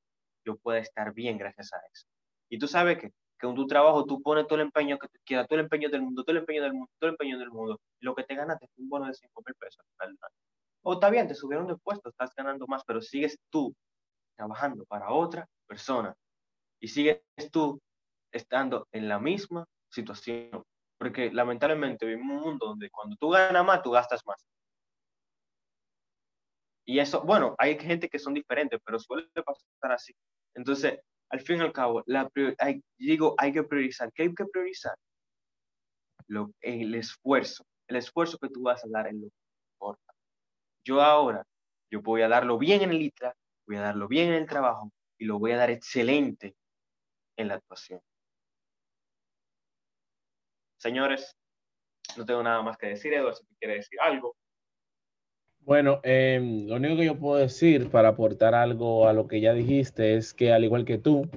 yo pueda estar bien gracias a eso. Y tú sabes que, que en tu trabajo tú pones todo el empeño que tú quieras, todo el empeño del mundo, todo el empeño del mundo, todo el empeño del mundo. Lo que te ganaste es un bono de 5 mil pesos. O está bien, te subieron de puesto, estás ganando más, pero sigues tú trabajando para otra persona y sigues tú estando en la misma situación. Porque lamentablemente vivimos un mundo donde cuando tú ganas más, tú gastas más. Y eso, bueno, hay gente que son diferentes, pero suele pasar así. Entonces, al fin y al cabo, la hay, digo, hay que priorizar. ¿Qué hay que priorizar? Lo, el esfuerzo. El esfuerzo que tú vas a dar en lo que importa. Yo ahora, yo voy a darlo bien en el ITRA, voy a darlo bien en el trabajo y lo voy a dar excelente en la actuación. Señores, no tengo nada más que decir, Eduardo, si quiere decir algo. Bueno, em, lo único que yo puedo decir para aportar algo a lo que ya dijiste es que al igual que tú,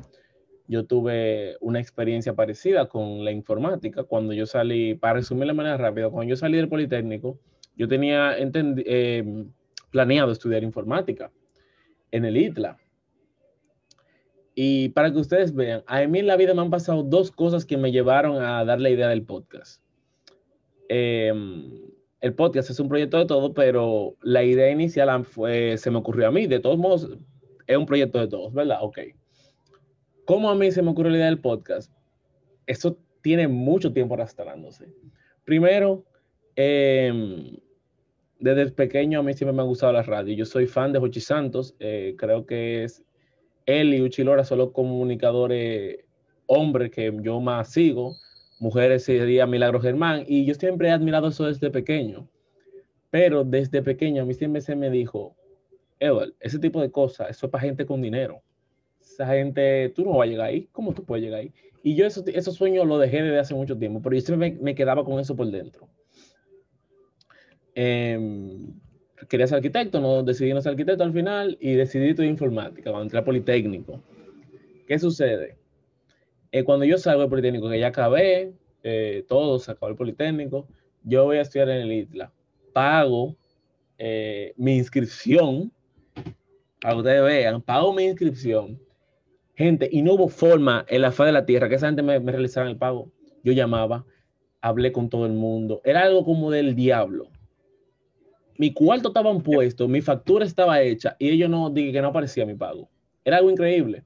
yo tuve una experiencia parecida con la informática. Cuando yo salí, para resumir de manera rápida, cuando yo salí del Politécnico, yo tenía em, planeado estudiar informática en el ITLA. Y para que ustedes vean, a mí en la vida me han pasado dos cosas que me llevaron a dar la idea del podcast. Em, el podcast es un proyecto de todo, pero la idea inicial fue, se me ocurrió a mí. De todos modos, es un proyecto de todos, ¿verdad? Ok. ¿Cómo a mí se me ocurrió la idea del podcast? Eso tiene mucho tiempo arrastrándose. Primero, em, desde pequeño a mí siempre me ha gustado la radio. Yo soy fan de Jochi Santos. Eh, creo que es él y Uchi Lora son los comunicadores hombres que yo más sigo. Mujeres sería Milagro Germán. Y yo siempre he admirado eso desde pequeño. Pero desde pequeño a mí siempre se me dijo, Edward, ese tipo de cosas, eso es para gente con dinero. Esa gente, tú no vas a llegar ahí. ¿Cómo tú puedes llegar ahí? Y yo esos, esos sueños los dejé desde hace mucho tiempo, pero yo siempre me, quedaba con eso por dentro. Eh, quería ser arquitecto, no decidí no ser arquitecto al final y decidí estudiar informática cuando entré a Politécnico. ¿Qué sucede? Eh, cuando yo salgo del Politécnico, que ya acabé, eh, todo, se acabó el Politécnico, yo voy a estudiar en el ITLA. Pago eh, mi inscripción, para que ustedes vean, pago mi inscripción. Gente, y no hubo forma en la faz de la tierra que esa gente me, me realizara el pago. Yo llamaba, hablé con todo el mundo. Era algo como del diablo mi cuarto estaba puesto, mi factura estaba hecha y ellos no dije que no aparecía mi pago. Era algo increíble.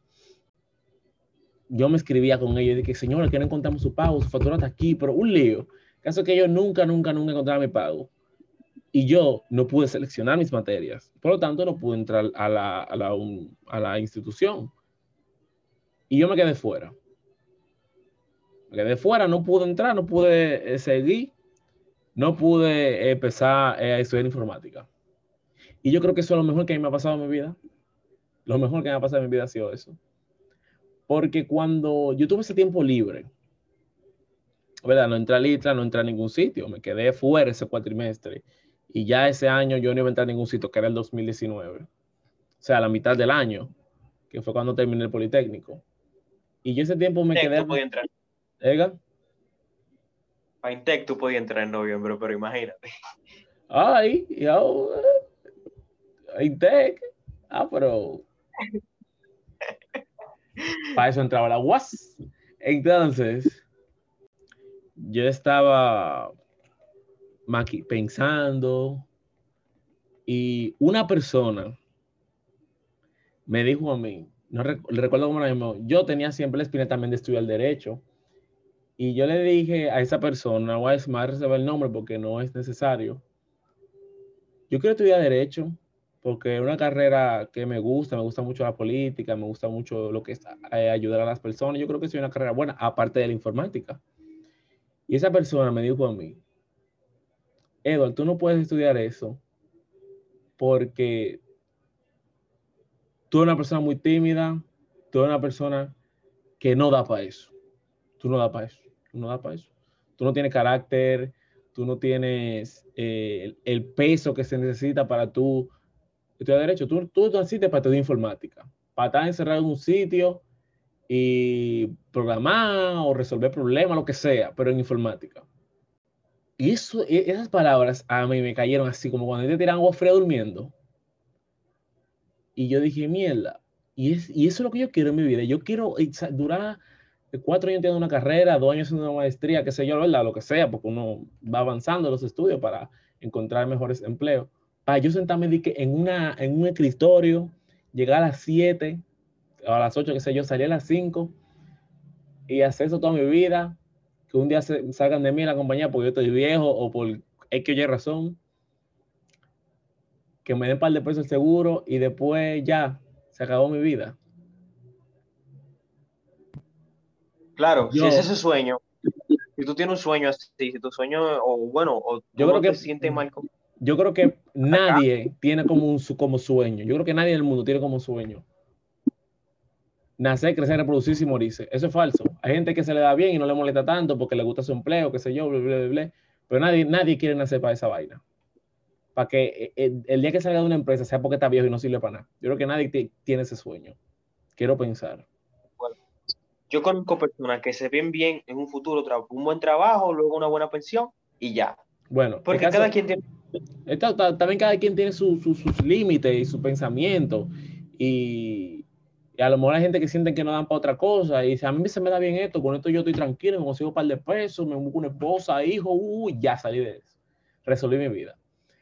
Yo me escribía con ellos y dije, señores, que no encontramos su pago, su factura está aquí, pero un lío. Caso que ellos nunca, nunca, nunca encontraron mi pago. Y yo no pude seleccionar mis materias. Por lo tanto, no pude entrar a la, a la, a la institución. Y yo me quedé fuera. Me quedé fuera, no pude entrar, no pude eh, seguir no pude empezar a estudiar informática. Y yo creo que eso es lo mejor que a mí me ha pasado en mi vida. Lo mejor que me ha pasado en mi vida ha sido eso. Porque cuando yo tuve ese tiempo libre, ¿verdad? No entré a Litra, no entré a ningún sitio, me quedé fuera ese cuatrimestre. Y ya ese año yo no iba a entrar a ningún sitio, que era el 2019. O sea, la mitad del año, que fue cuando terminé el Politécnico. Y yo ese tiempo me quedé... entrar. Para Intec tú podías entrar en noviembre, pero imagínate. Ay, y ahora. Intec. Ah, pero. Para eso entraba la UAS. Entonces, yo estaba pensando y una persona me dijo a mí, no recuerdo cómo lo llamó, yo tenía siempre la espina también de estudiar derecho y yo le dije a esa persona, voy a reservar el nombre porque no es necesario. Yo quiero estudiar Derecho porque es una carrera que me gusta, me gusta mucho la política, me gusta mucho lo que es eh, ayudar a las personas. Yo creo que es una carrera buena, aparte de la informática. Y esa persona me dijo a mí, Edward, tú no puedes estudiar eso porque tú eres una persona muy tímida, tú eres una persona que no da para eso. Tú no da para eso no da para eso. Tú no tienes carácter, tú no tienes eh, el, peso que se necesita para tú estudiar Derecho. Tú, tú naciste para estudiar informática, para estar encerrado en un sitio y programar o resolver problemas, lo que sea, pero en informática. Y eso, e, esas palabras a mí me cayeron así como cuando te tiran agua fría durmiendo. Y yo dije, mierda, y, es, y eso es lo que yo quiero en mi vida. Yo quiero durar cuatro años teniendo una carrera, dos años haciendo una maestría, qué sé yo, ¿verdad? Lo que sea, porque uno va avanzando en los estudios para encontrar mejores empleos. Para yo sentarme en, una, en un escritorio, llegar a las 7, a las 8, qué sé yo, salir a las 5 y hacer eso toda mi vida, que un día se, salgan de mí la compañía porque yo estoy viejo o por X o Y razón, que me den un par de pesos seguro y después ya se acabó mi vida. Claro, si ese es ese sueño, si tú tienes un sueño así, si tu sueño, o bueno, o yo creo que, sientes mal Yo creo que nadie tiene como un como sueño. Yo creo que nadie en el mundo tiene como sueño. Nacer, crecer, reproducirse y morirse. Eso es falso. Hay gente que se le da bien y no le molesta tanto porque le gusta su empleo, qué sé yo, bla, bla, bla, Pero nadie, nadie quiere nacer para esa vaina. Para que el, eh, el día que salga de una empresa sea porque está viejo y no sirve para nada. Yo creo que nadie tiene ese sueño. Quiero pensar yo conozco personas que se ven bien en un futuro, un buen trabajo, luego una buena pensión y ya. Bueno, porque cada quien tiene. También cada quien tiene sus límites y su pensamiento. Y, a lo mejor hay gente que siente que no dan para otra cosa. Y dice, a mí se me da bien esto, con esto yo estoy tranquilo, me consigo un par de pesos, me busco una esposa, hijo, uy, ya salí de eso. Resolví mi vida.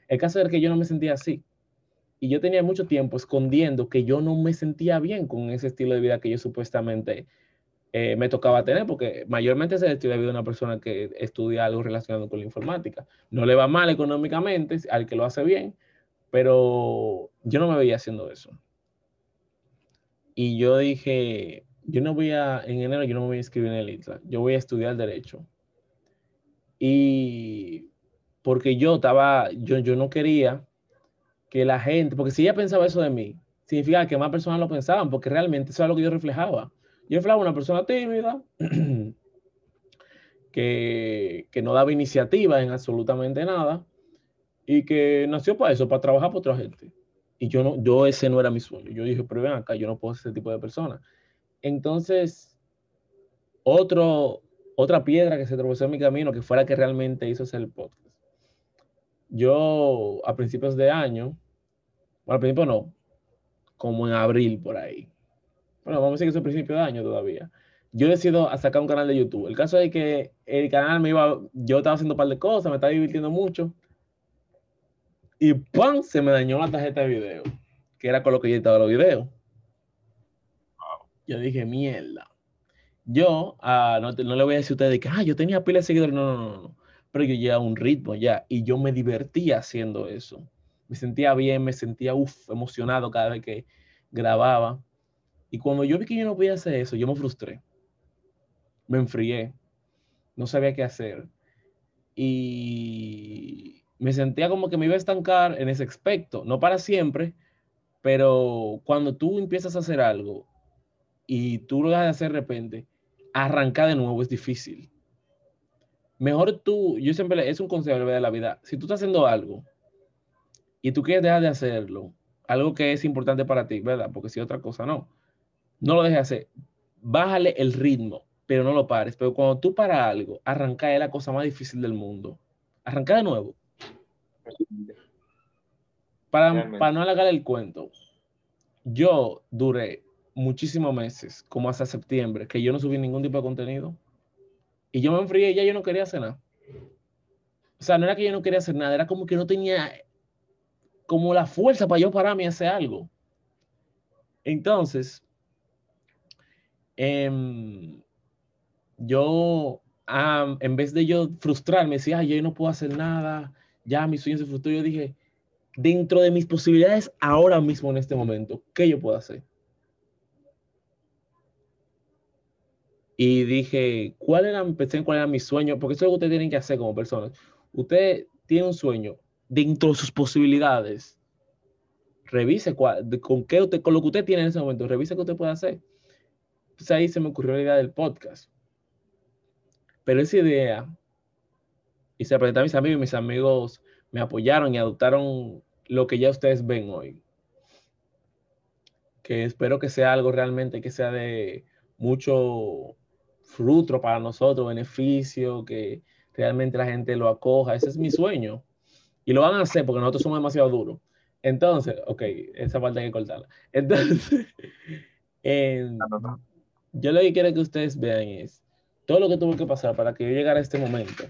El caso es que yo no me sentía así. Y yo tenía mucho tiempo escondiendo que yo no me sentía bien con ese estilo de vida que yo supuestamente eh, me tocaba tener, porque mayormente es el estilo de vida una persona que estudia algo relacionado con la informática. No le va mal económicamente al que lo hace bien, pero yo no me veía haciendo eso. Y yo dije, yo no voy a, en enero yo no me voy a inscribir en el ITLA, yo voy a estudiar Derecho. Y porque yo estaba, yo, yo no quería que la gente, porque si ella pensaba eso de mí, significa que más personas lo pensaban, porque realmente eso es lo que yo reflejaba yo Flavio, una persona tímida, que, que, no daba iniciativa en absolutamente nada y que nació para eso, para trabajar para otra gente. Y yo no, yo ese no era mi sueño. Yo dije, pero ven acá, yo no puedo ser ese tipo de persona. Entonces, otro, otra piedra que se tropezó en mi camino, que fuera que realmente hizo hacer el podcast. Yo, a principios de año, bueno, al principio no, como en abril por ahí, bueno, vamos a decir que es el principio de año todavía. Yo decido sacar un canal de YouTube. El caso es que el canal me iba, yo estaba haciendo un par de cosas, me estaba divirtiendo mucho. Y ¡pum! Se me dañó la tarjeta de video, que era con lo que yo editaba los videos. Yo dije, mierda. Yo, ah, no, no, le voy a decir a ustedes que, ah, yo tenía pila de seguidores. No, no, no, no. Pero yo llevaba un ritmo ya y yo me divertía haciendo eso. Me sentía bien, me sentía, uff, emocionado cada vez que grababa. Y cuando yo vi que yo no podía hacer eso, yo me frustré. Me enfrié. No sabía qué hacer. Y me sentía como que me iba a estancar en ese aspecto. No para siempre, pero cuando tú empiezas a hacer algo y tú lo dejas de hacer de repente, arrancar de nuevo es difícil. Mejor tú, yo siempre, es un consejo de la vida. Si tú estás haciendo algo y tú quieres dejar de hacerlo, algo que es importante para ti, ¿verdad? Porque si otra cosa no no lo dejes hacer. Bájale el ritmo, pero no lo pares. Pero cuando tú paras algo, arrancar es la cosa más difícil del mundo. Arrancar de nuevo. Para, para no alargar el cuento, yo duré muchísimos meses, como hasta septiembre, que yo no subí ningún tipo de contenido. Y yo me enfrié y ya yo no quería hacer nada. O sea, no era que yo no quería hacer nada, era como que no tenía como la fuerza para yo pararme a hacer algo. Entonces, Em, yo, en vez de yo frustrarme, decía, Ay, yo no puedo hacer nada, ya mi sueño se frustró, yo dije, dentro de mis posibilidades ahora mismo en este momento, ¿qué yo puedo hacer? Y dije, ¿cuál era, pensé cuál era mi sueño? Porque eso es lo que ustedes tienen que hacer como personas. Usted tiene un sueño dentro de sus posibilidades. Revise cuál, con, qué usted, con lo que usted tiene en ese momento, revise qué usted puede hacer. Entonces ahí se me ocurrió la idea del podcast. Pero esa idea, y se la mis amigos, y mis amigos me apoyaron y adoptaron lo que ya ustedes ven hoy. que espero que sea algo realmente que sea de mucho fruto para nosotros, beneficio, que realmente la gente lo acoja. Ese es mi sueño. Y lo van a hacer porque nosotros somos demasiado duros. Entonces, ok, esa parte hay que cortarla. Entonces, yo lo que quiero que ustedes vean es todo lo que tuvo que pasar para que yo llegara a este momento.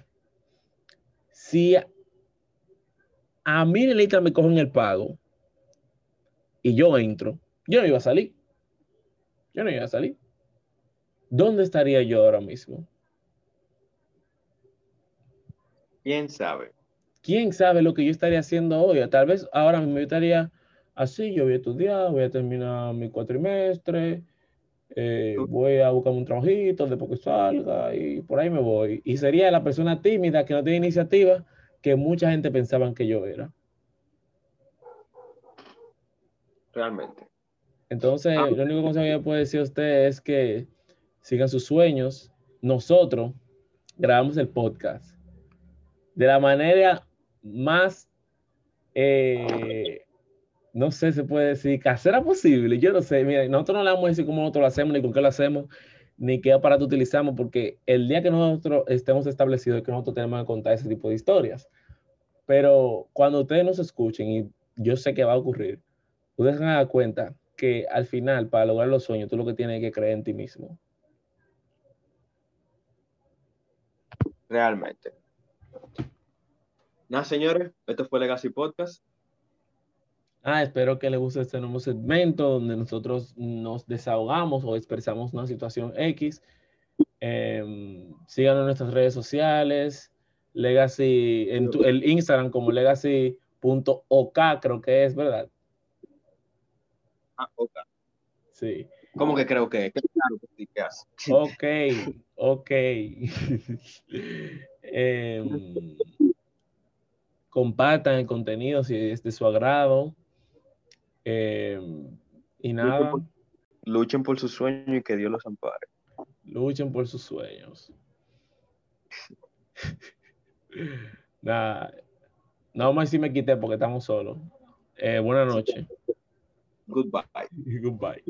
Si a mí en me cogen el pago y yo entro, yo no iba a salir. Yo no iba a salir. ¿Dónde estaría yo ahora mismo? ¿Quién sabe? ¿Quién sabe lo que yo estaría haciendo hoy? Tal vez ahora mismo yo estaría así, yo voy a estudiar, voy a terminar mi cuatrimestre, eh, voy a buscar un trabajito después que salga y por ahí me voy. Y sería la persona tímida que no tiene iniciativa que mucha gente pensaba que yo era. Realmente. Entonces, ah. lo único consejo que yo puedo decir a usted es que sigan sus sueños. Nosotros grabamos el podcast de la manera más, eh, no sé, se puede decir, casera posible. Yo no sé, mira, nosotros no le vamos a decir cómo nosotros lo hacemos, ni con qué lo hacemos, ni qué aparato utilizamos, porque el día que nosotros estemos establecidos es que nosotros tenemos que contar ese tipo de historias. Pero cuando ustedes nos escuchen, y yo sé que va a ocurrir, ustedes se van a dar cuenta que al final, para lograr los sueños, tú lo que tienes que creer en ti mismo. Realmente. Nada, señores, esto fue Legacy Podcast. Ah, espero que les guste este nuevo segmento donde nosotros nos desahogamos o expresamos una situación X. Eh, síganos en nuestras redes sociales, Legacy, en el Instagram como legacy.ok, creo que es, ¿verdad? Ah, ok. Sí. ¿Cómo que creo que? Claro, Ok, ok. Em, compartan el contenido si es de su agrado. Em, y nada. Luchen por, sus sueños y que Dios los ampare. Luchen por sus sueños. nada. No más si me quité porque estamos solos. Eh, buenas noches. Goodbye. Goodbye.